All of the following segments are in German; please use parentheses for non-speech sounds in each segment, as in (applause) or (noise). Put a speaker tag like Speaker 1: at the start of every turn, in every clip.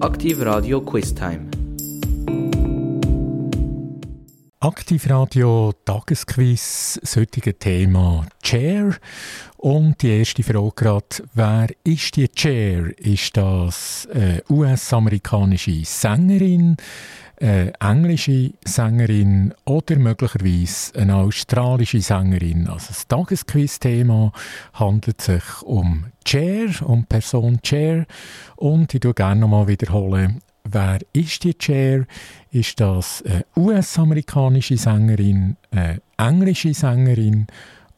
Speaker 1: Aktiv Radio Quiz Time.
Speaker 2: Aktivradio Tagesquiz, das heutige Thema Chair. Und die erste Frage gerade, wer ist die Chair? Ist das eine US-amerikanische Sängerin, eine englische Sängerin oder möglicherweise eine australische Sängerin? Also das Tagesquiz-Thema handelt sich um Chair, um Person Chair. Und ich tue gerne nochmal wiederholen, Wer ist die Cher? Ist das eine US-amerikanische Sängerin, eine englische Sängerin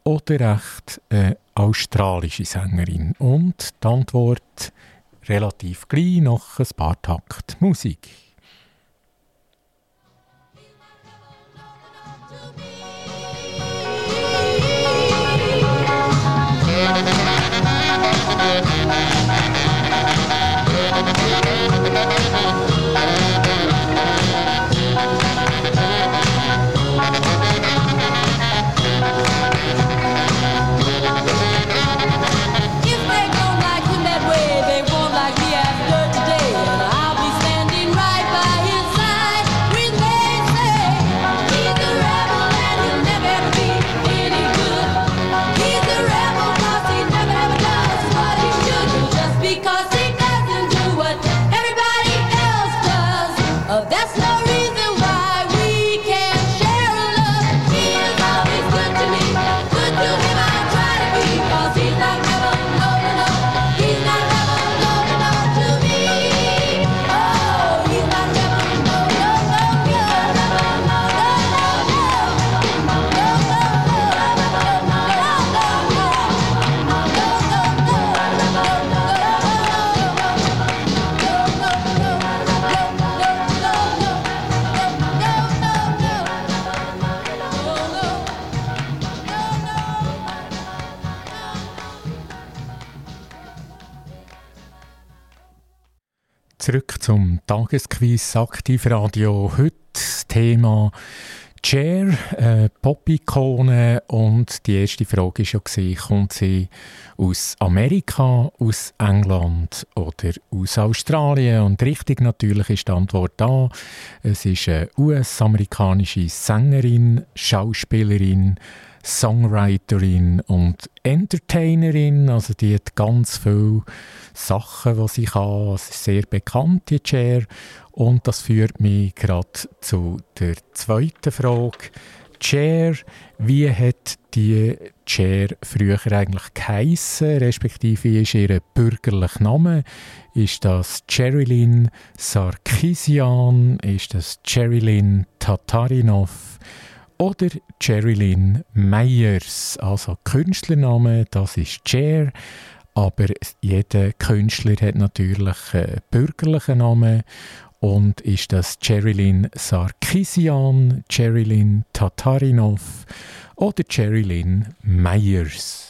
Speaker 2: oder echt eine australische Sängerin? Und die Antwort relativ gleich nach ein paar Takt Musik. Tagesquiz Aktivradio. Heute Thema Cher, äh, Pop-Ikone. Und die erste Frage war ja, kommt sie aus Amerika, aus England oder aus Australien? Und richtig natürlich ist die Antwort da. Es ist eine US-amerikanische Sängerin, Schauspielerin, Songwriterin und Entertainerin. Also die hat ganz viele Sachen, die sie kann. Es ist sehr bekannt, die Chair. Und das führt mich gerade zu der zweiten Frage. Chair, wie hat die Chair früher eigentlich geheissen, respektive wie ist ihr bürgerlicher Name? Ist das Cherilyn Sarkisian? Ist das Cherilyn Tatarinov? Oder Cherilyn Meyers, also Künstlername, das ist Cher. Aber jeder Künstler hat natürlich einen bürgerlichen Namen. Und ist das Cherilyn Sarkisian, Cherilyn Tatarinov oder Cherilyn Meyers?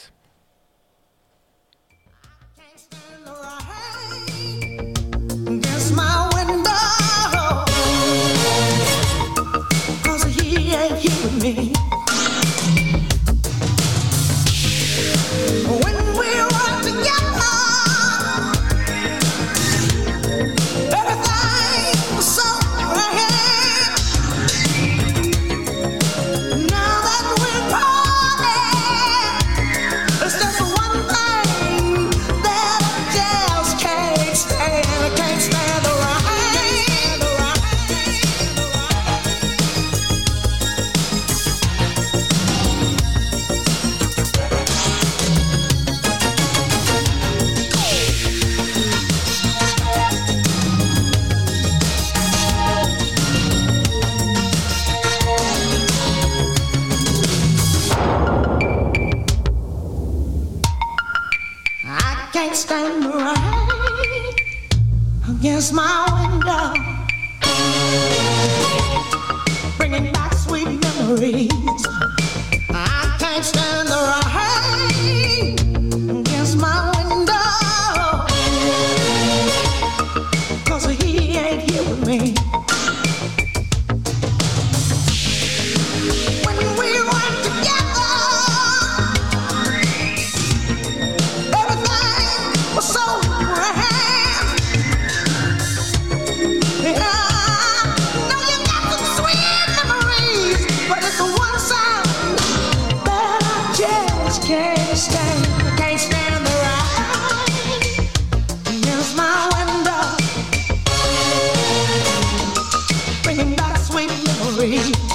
Speaker 3: away.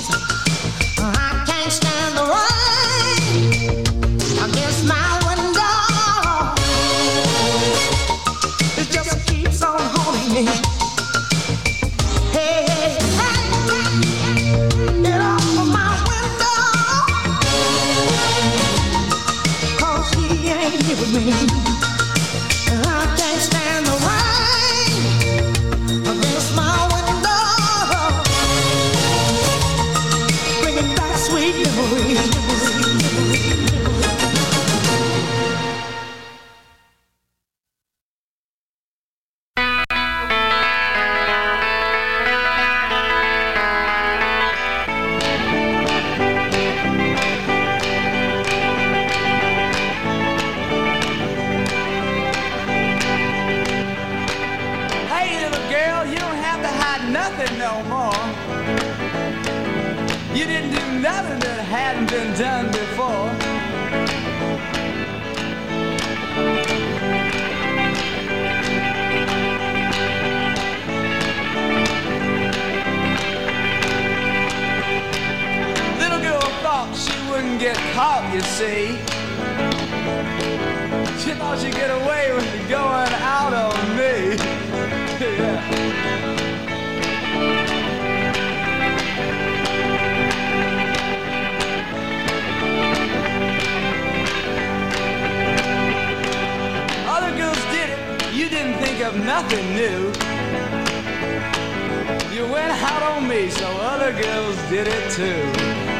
Speaker 3: it too.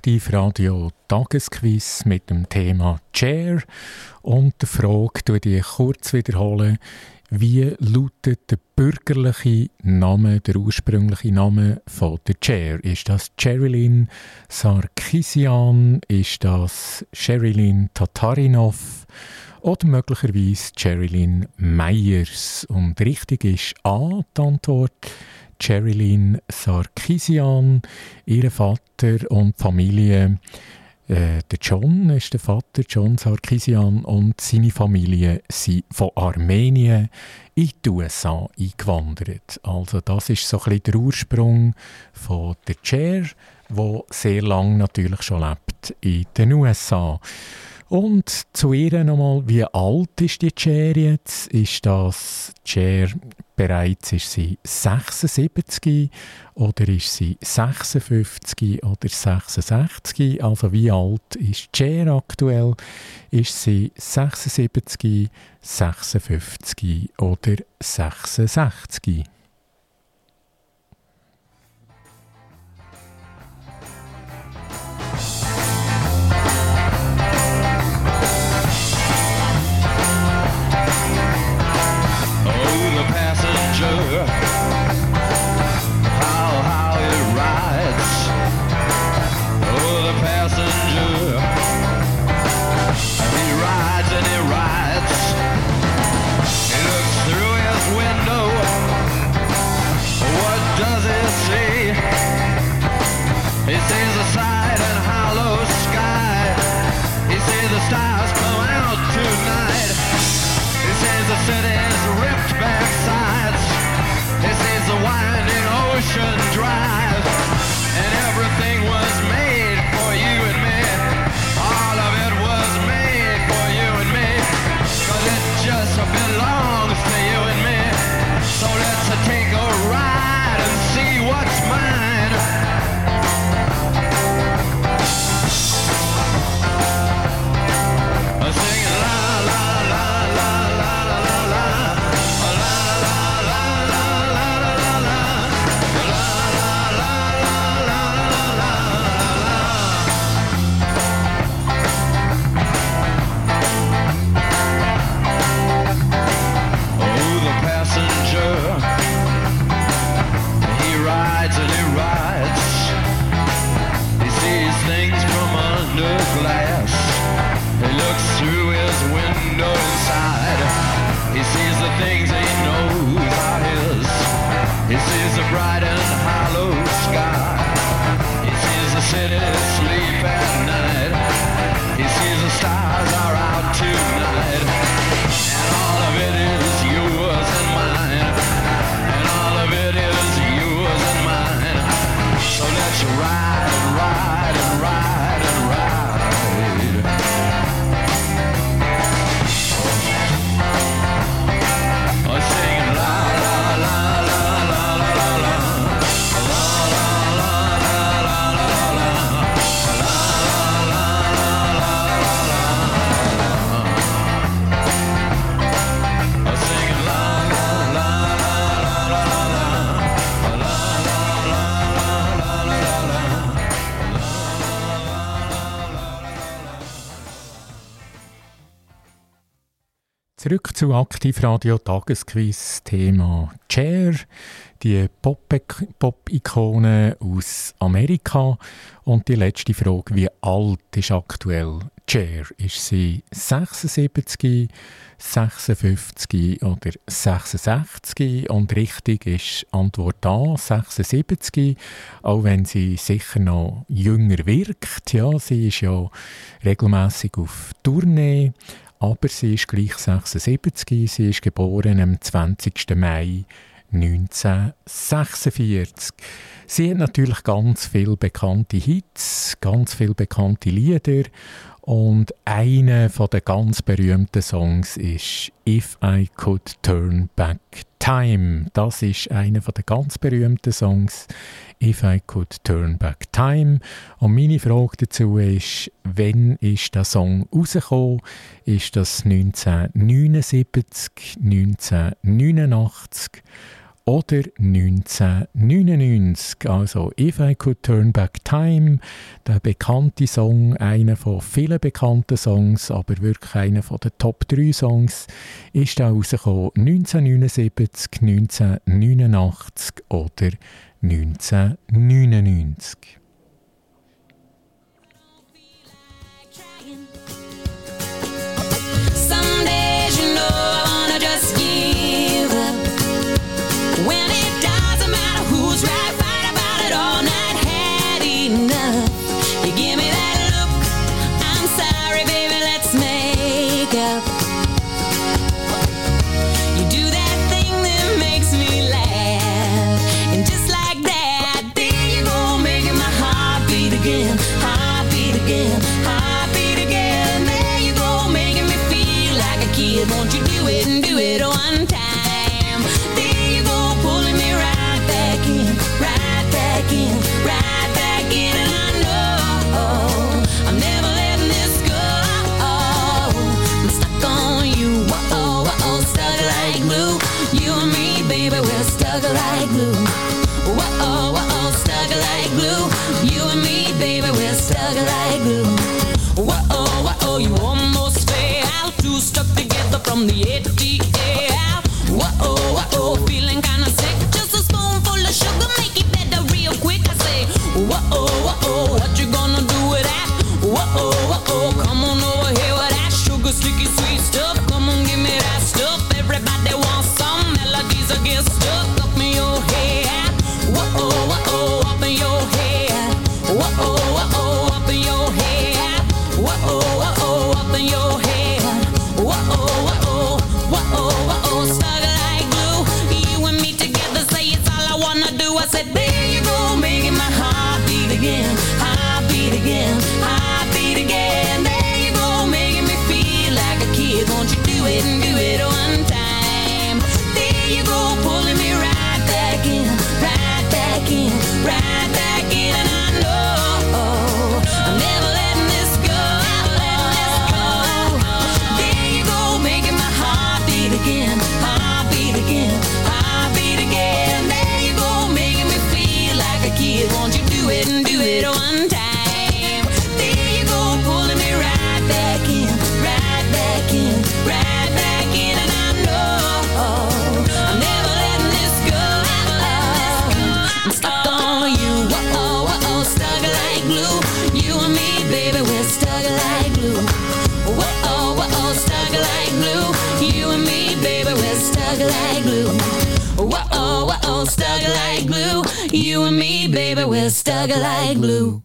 Speaker 2: Aktivradio Tagesquiz mit dem Thema Chair und der Frage, die ich kurz wiederholen, wie lautet der bürgerliche Name, der ursprüngliche Name von der Chair? Ist das Cherilyn Sarkisian? Ist das Sherilyn Tatarinov? Oder möglicherweise Cherilyn Meyers? Und richtig ist A, die Antwort. Cherilyn Sarkisian, ihr Vater und Familie. Äh, der John ist der Vater, John Sarkisian, und seine Familie sind von Armenien in die USA eingewandert. Also das ist so ein bisschen der Ursprung von der Chair, wo sehr lang natürlich schon lebt in den USA. Und zu ihr nochmal, wie alt ist die Chair jetzt? Ist das Chair bereits, ist sie 76 oder ist sie 56 oder 66? Also wie alt ist Chair aktuell? Ist sie 76, 56 oder 66?
Speaker 3: Zu Aktivradio Tagesquiz Thema Chair, die Pop-Ikone aus Amerika und die letzte Frage, wie alt ist aktuell Chair? Ist sie 76, 56 oder 66? Und richtig ist Antwort A, 76, auch wenn sie sicher noch jünger wirkt. Ja, sie ist ja regelmäßig auf Tournee aber sie ist gleich 76. Sie ist geboren am 20. Mai 1946. Sie hat natürlich ganz viele bekannte Hits, ganz viele bekannte Lieder und einer der ganz berühmten Songs ist If I Could Turn Back Time. Das ist einer der ganz berühmten Songs If I Could Turn Back Time. Und meine Frage dazu ist, wann ist der Song rausgekommen? Ist das 1979, 1989 oder 1999? Also If I Could Turn Back Time, der bekannte Song, einer von vielen bekannten Songs, aber wirklich einer von den Top 3 Songs, ist da rausgekommen 1979, 1989 oder 1999. You and me, baby, we're stuck like glue.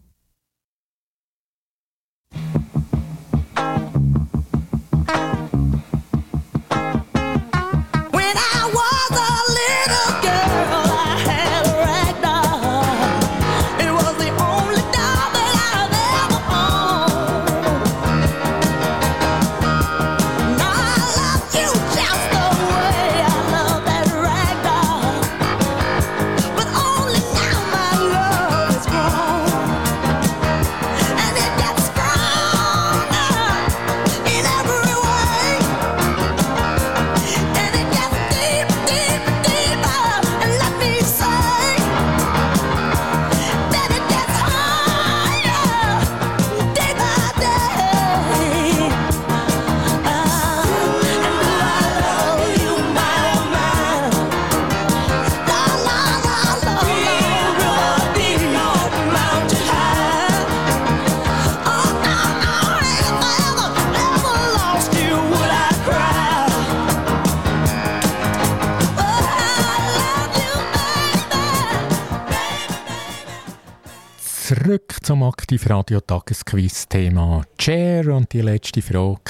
Speaker 2: Zum Aktivradio Tagesquiz Thema Chair und die letzte Frage.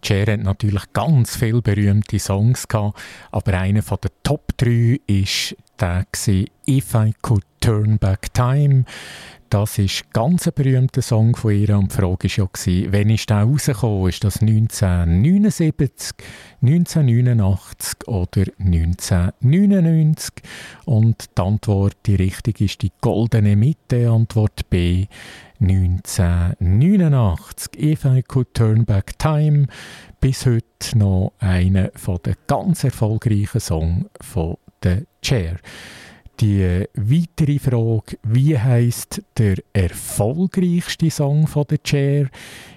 Speaker 2: Chair hat natürlich ganz viele berühmte Songs gehabt, aber einer von der Top 3 ist der If I Could Turn Back Time. Das ist ganz ein berühmter Song von ihr und die Frage war ja, wann ist der rausgekommen? Ist das 1979, 1989 oder 1999? Und die Antwort, die richtige ist die goldene Mitte, Antwort B, 1989. If I Could Turn Back Time, bis heute noch einer der ganz erfolgreichen Songs von der Chair die weitere Frage, wie heißt der erfolgreichste Song von The Chair?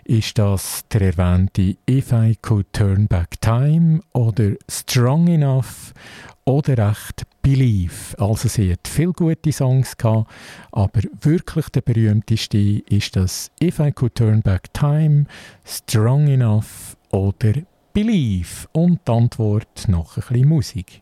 Speaker 2: Ist das der erwähnte If I Could Turn Back Time oder Strong Enough oder echt Believe? Also sie hat viele gute Songs gehabt, aber wirklich der berühmteste ist das If I Could Turn Back Time, Strong Enough oder Believe? Und die Antwort noch ein bisschen Musik.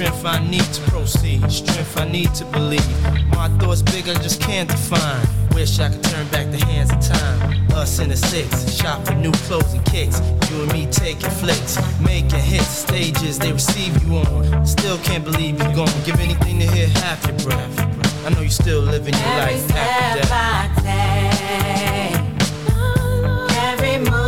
Speaker 4: I
Speaker 5: need to proceed, strength I need to believe. My thoughts big, I just can't define. Wish I could turn back the hands of time. Us in the six, shop for new clothes and kicks. You and me taking flicks, making hits, stages they receive you on. Still can't believe you're gone. Give anything to hear half your breath. I know you're still living your
Speaker 4: Every
Speaker 5: life after
Speaker 4: death. Every move I make.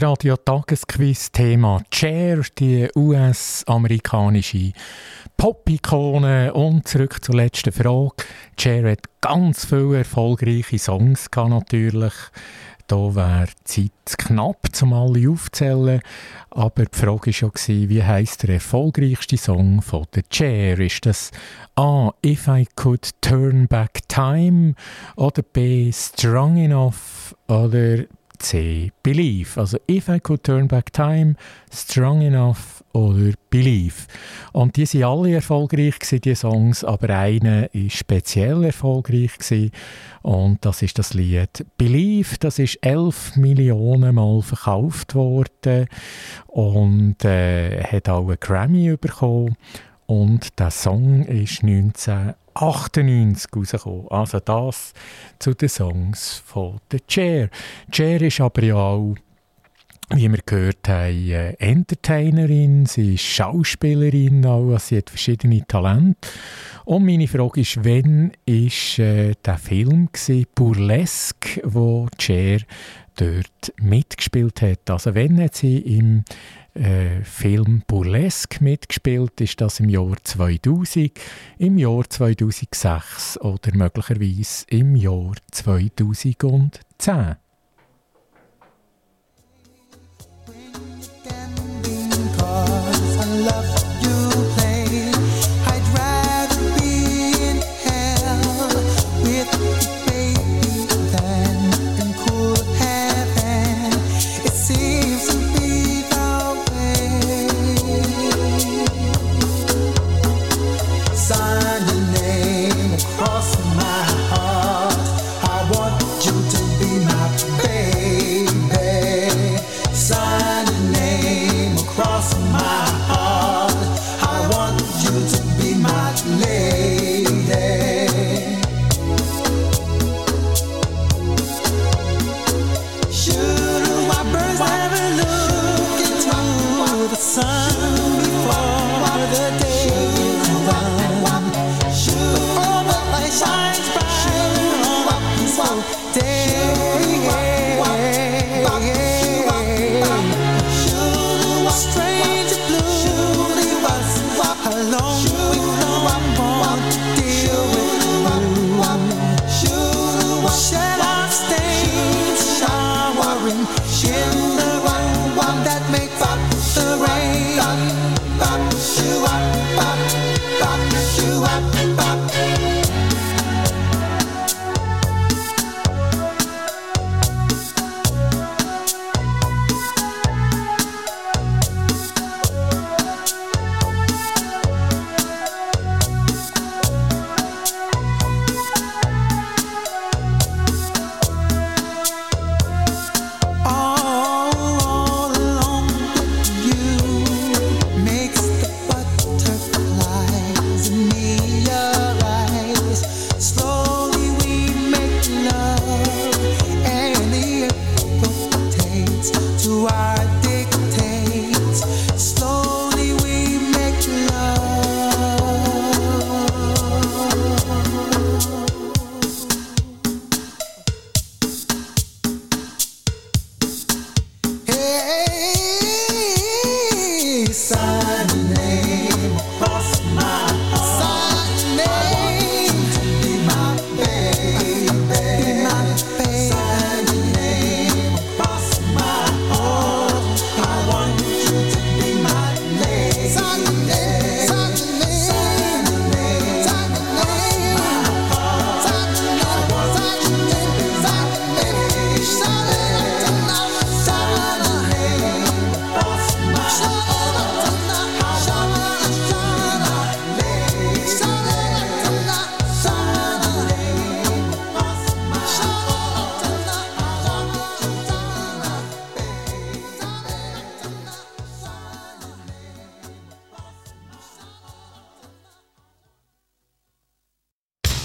Speaker 2: Aktivradio Tagesquiz Thema Cher, die US-amerikanische Pop-Ikone. Und zurück zur letzten Frage. Cher hat ganz viele erfolgreiche Songs gehabt, natürlich. Da wäre die Zeit knapp, um alle aufzählen. Aber die Frage war schon, wie heisst der erfolgreichste Song von der Cher? Ist das A. If I Could Turn Back Time oder B. Strong Enough oder C. Believe. Also If I Could Turn Back Time, Strong Enough oder Believe. Und die sind alle erfolgreich gewesen, die Songs, aber einer ist speziell erfolgreich und das ist das Lied Believe. Das ist elf Millionen Mal verkauft worden und äh, hat auch einen Grammy bekommen. Und der Song ist 1998 rausgekommen. Also das zu den Songs von der Cher. Cher ist aber ja auch, wie wir gehört haben, äh, Entertainerin, sie ist Schauspielerin, auch, also sie hat verschiedene Talente. Und meine Frage ist, wann war äh, der Film gewesen, Burlesque, wo Cher dort mitgespielt hat? Also wann hat sie im äh, Film Burlesque mitgespielt. Ist das im Jahr 2000, im Jahr 2006 oder möglicherweise im Jahr 2010?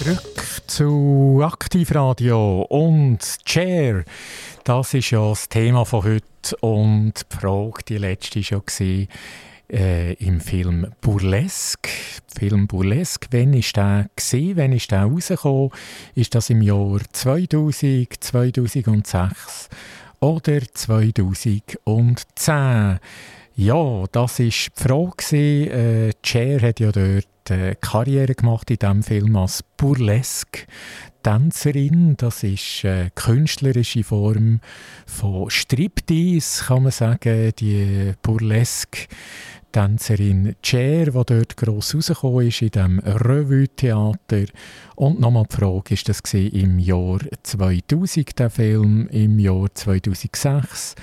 Speaker 2: zurück zu Aktivradio und Chair. Das ist ja das Thema von heute und die Frage, die letzte schon war, äh, im Film Burlesque. Film Burlesque, wann ist der gesehen? Wann ist der rausgekommen? Ist das im Jahr 2000, 2006
Speaker 3: oder 2010? Ja, das war die Frage. Äh, Cher hat ja dort äh, Karriere gemacht in diesem Film als Burlesque. Tänzerin, das ist eine künstlerische Form von Striptease, kann man sagen, die Burlesque. Tänzerin Cher, die dort gross rausgekommen ist in diesem Revue-Theater. Und nochmal die Frage, ist das im Jahr 2000, der Film, im Jahr 2006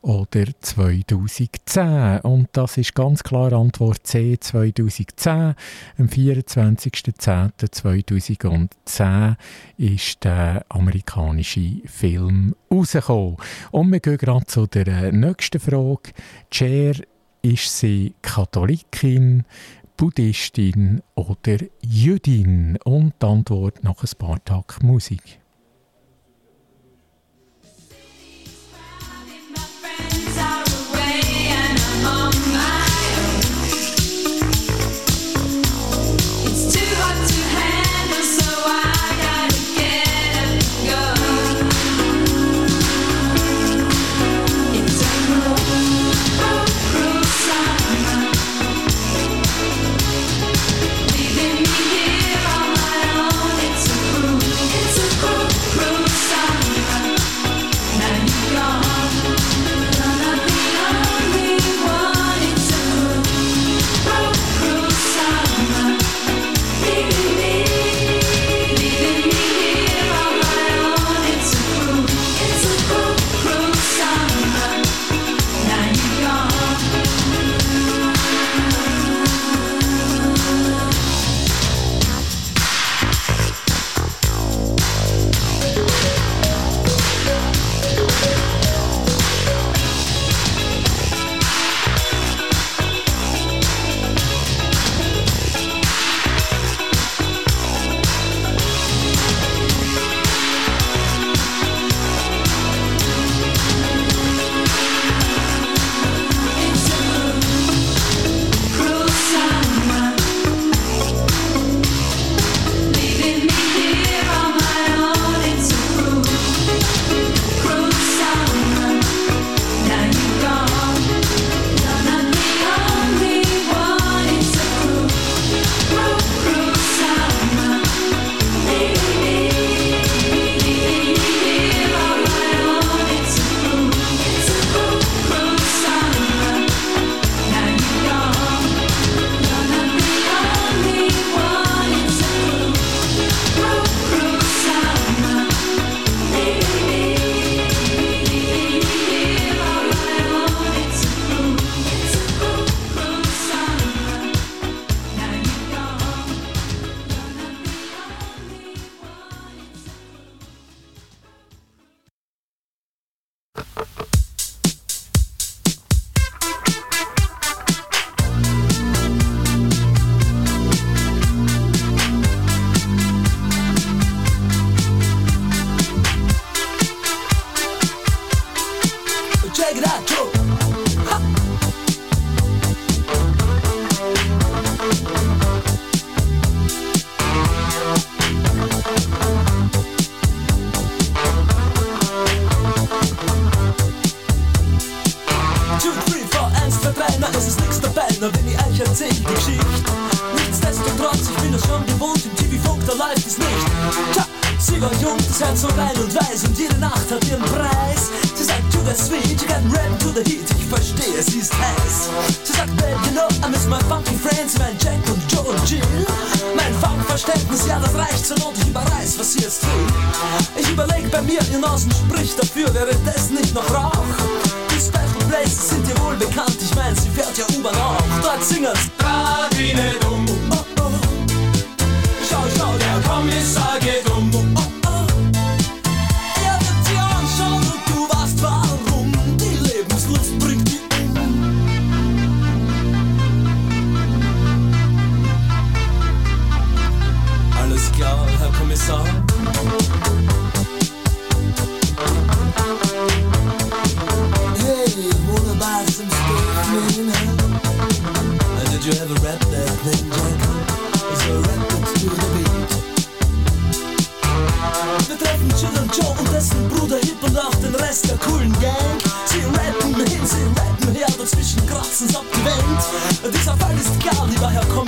Speaker 3: oder 2010? Und das ist ganz klar Antwort C, 2010. Am 24.10.2010 ist der amerikanische Film rausgekommen. Und wir gehen gerade zu der nächsten Frage. Cher ist sie Katholikin, Buddhistin oder Jüdin? Und die Antwort nach ein paar Tagen Musik.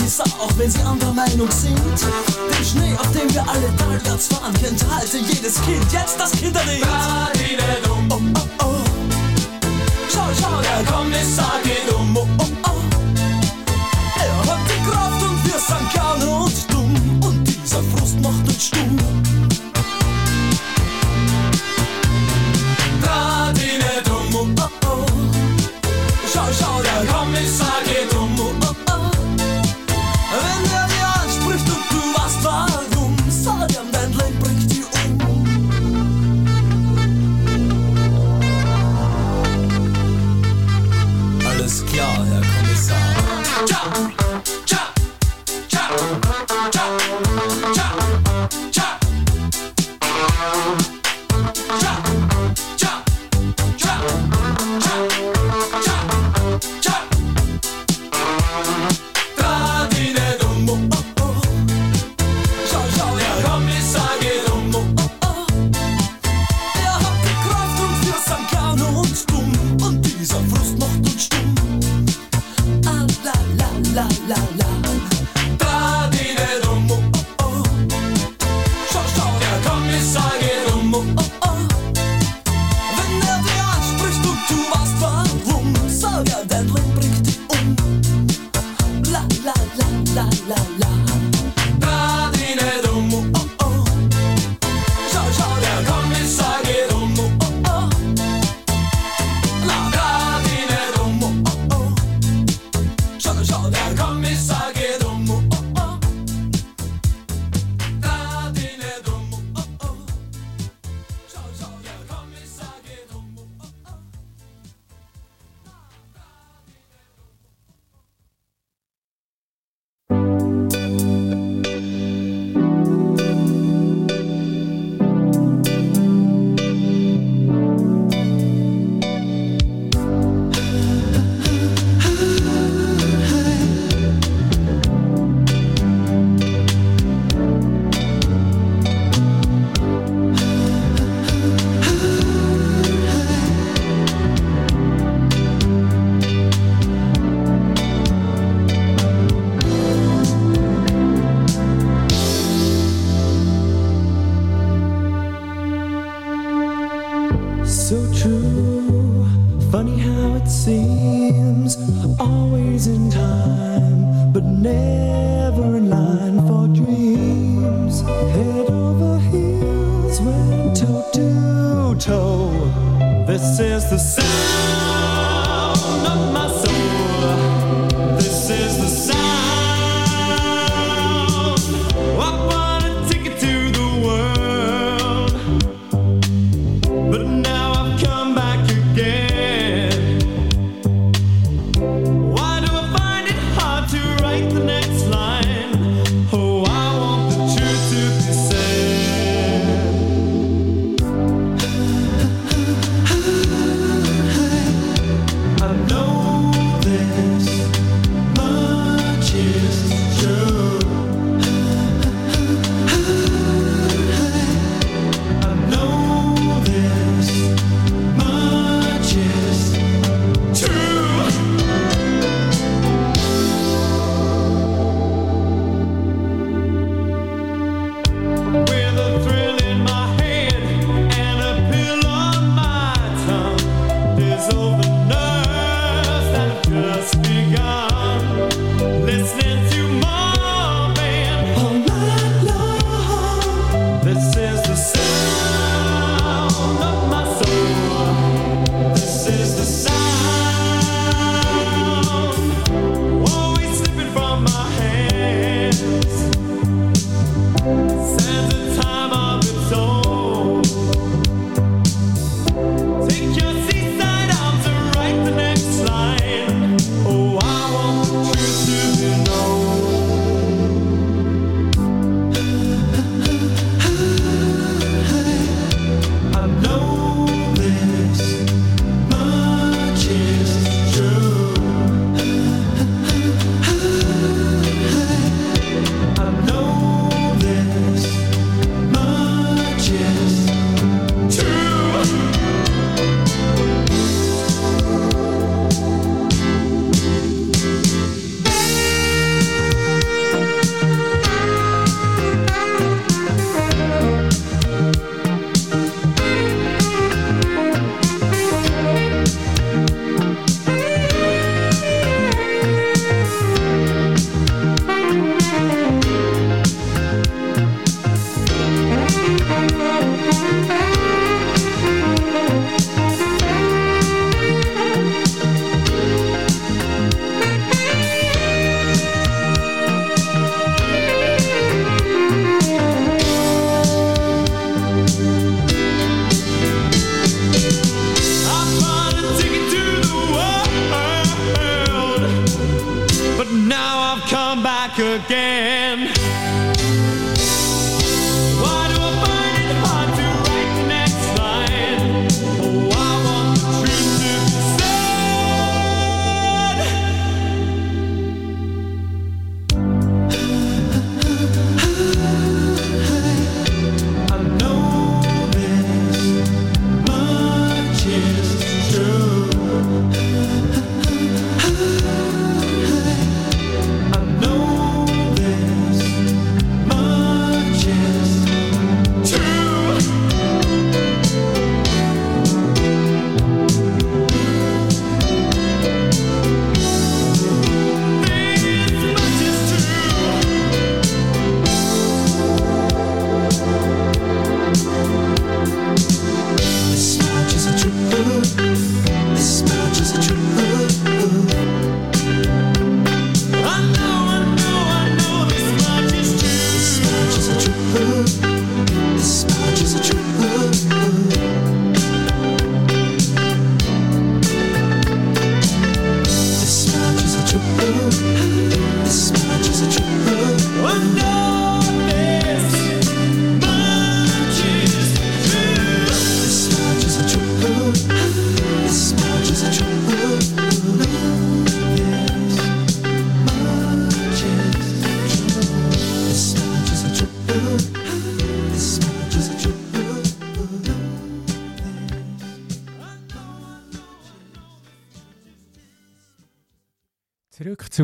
Speaker 6: Genießer, auch
Speaker 7: wenn sie anderer Meinung sind. Den Schnee, auf dem wir alle Dalgats fahren, kennt halte jedes Kind, jetzt das Kinderlied. Oh, oh, oh. Schau, schau, der Kommissar geht um. Oh, oh. oh.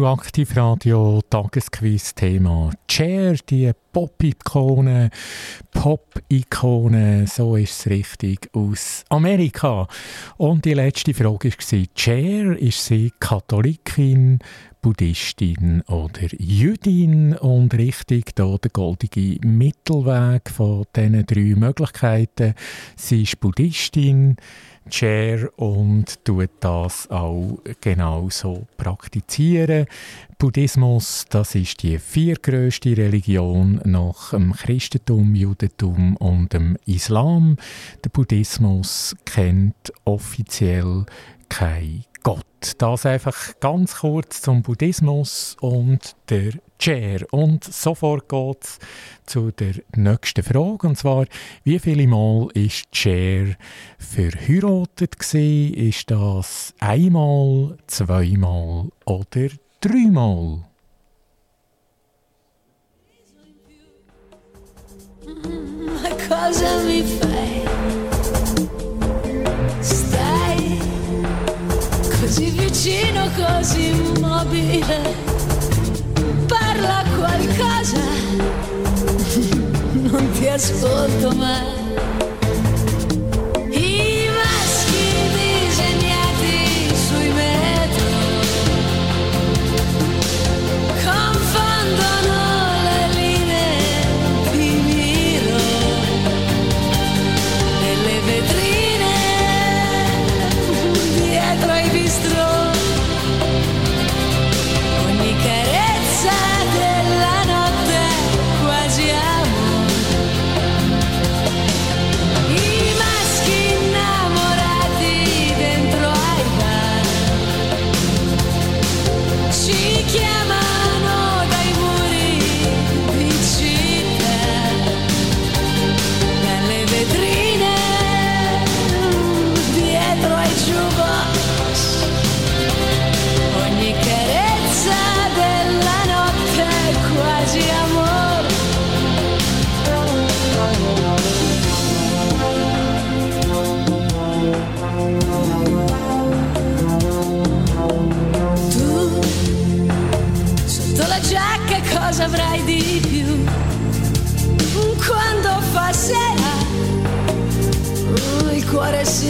Speaker 2: Zu Aktivradio, Tagesquiz-Thema Cher, die Pop-Ikone, Pop-Ikone, so ist es richtig, aus Amerika. Und die letzte Frage war, Cher, ist sie Katholikin, Buddhistin oder Jüdin? Und richtig da der goldige Mittelweg von diesen drei Möglichkeiten. Sie ist Buddhistin, Chair und tut das auch genauso praktizieren. Buddhismus, das ist die viertgrößte Religion nach dem Christentum, Judentum und dem Islam. Der Buddhismus kennt offiziell kein Gott. Das einfach ganz kurz zum Buddhismus und der Chair. Und sofort geht's zu der nächsten Frage. Und zwar, wie viele Mal ist Chair verheiratet gewesen? Ist das einmal, zweimal oder dreimal?
Speaker 3: Ma cosa mi fai? Stai così vicino, così immobile. Parla qualcosa, (laughs) non ti ascolto mai.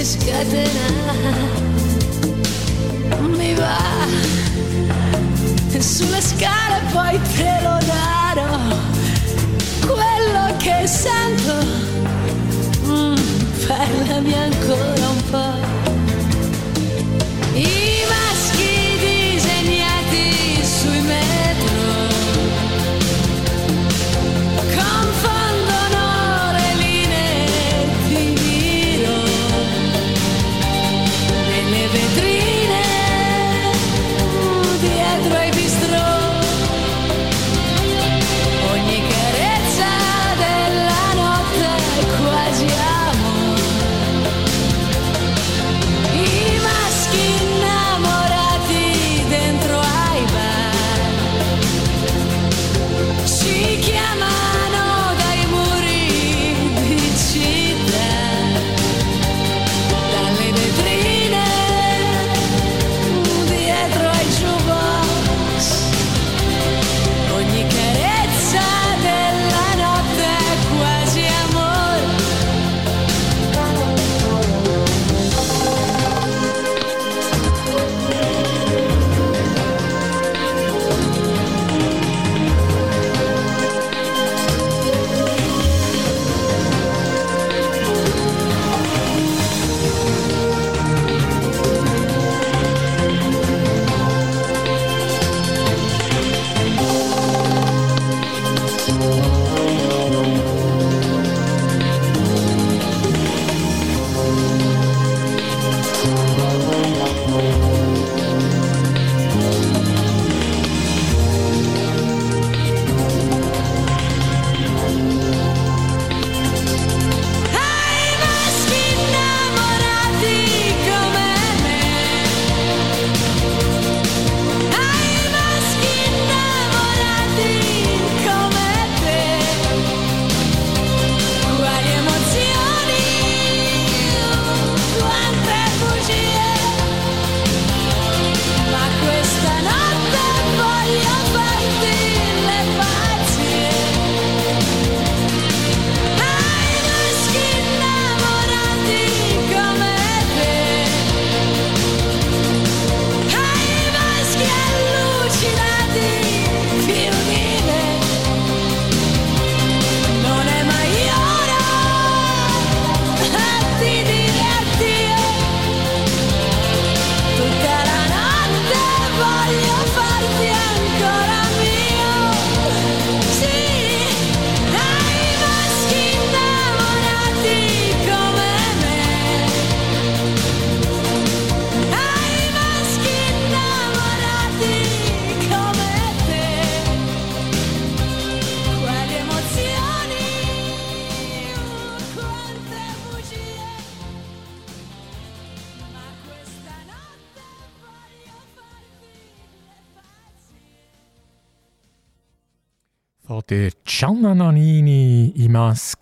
Speaker 3: Scatena. Mi va sulle scale poi te lo darò. Quello che sento, mm, parlami ancora un po'.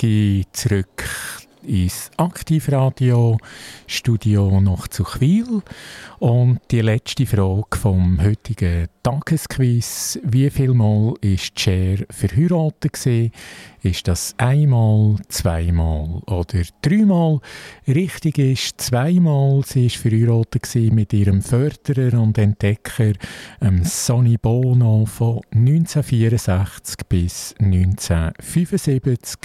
Speaker 2: Imaschi zurück ins Aktivradio Studio noch zu Chwil und die letzte Frage vom heutigen Tagesquiz wie viel Mal ist Cher verheiratet gewesen? Ist das einmal, zweimal oder dreimal? Richtig ist zweimal. Sie ist verheiratet mit ihrem Förderer und Entdecker ähm, Sonny Bono von 1964 bis 1975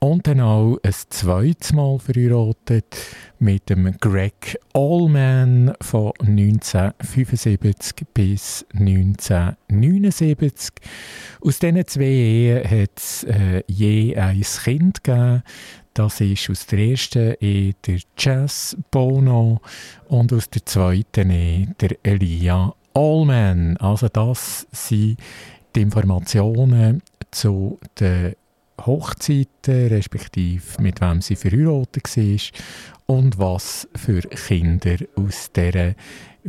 Speaker 2: und dann auch ein zweites Mal verheiratet mit dem Greg Allman von 1975 bis 1979. Aus diesen zwei Ehen hat es äh, je ein Kind gegeben. Das ist aus der ersten Ehe der Jazz Bono und aus der zweiten Ehe der Elia Allman. Also das sind die Informationen zu den Hochzeiten, respektive mit wem sie verheiratet war und was für Kinder aus, dieser,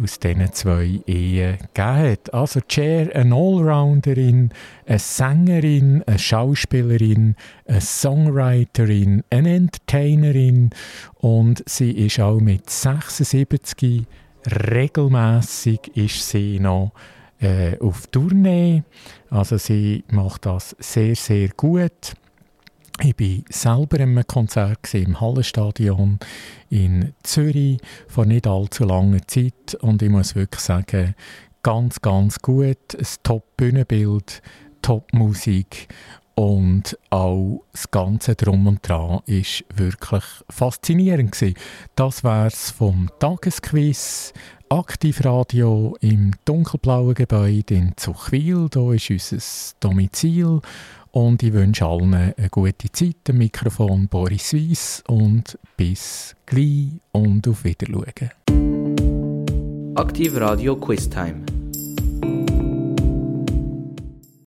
Speaker 2: aus diesen zwei Ehen gegeben hat. Also Cher, eine Allrounderin, eine Sängerin, eine Schauspielerin, eine Songwriterin, eine Entertainerin und sie ist auch mit 76 regelmäßig ist sie noch äh, auf Tournee. Also sie macht das sehr, sehr gut. Ich war selber in einem Konzert im Hallenstadion in Zürich vor nicht allzu langer Zeit und ich muss wirklich sagen, ganz, ganz gut. Ein Top-Bühnenbild, Top-Musik und auch das Ganze drum und dran ist wirklich faszinierend gewesen. Das wär's vom Tagesquiz. Aktivradio im dunkelblauen Gebäude in Zuchwil. Hier ist unser Domizil. Und ich wünsche allen eine gute Zeit. Am Mikrofon Boris Weiss und bis gleich und auf Wiedersehen.
Speaker 1: Aktiv Radio Quiz Time.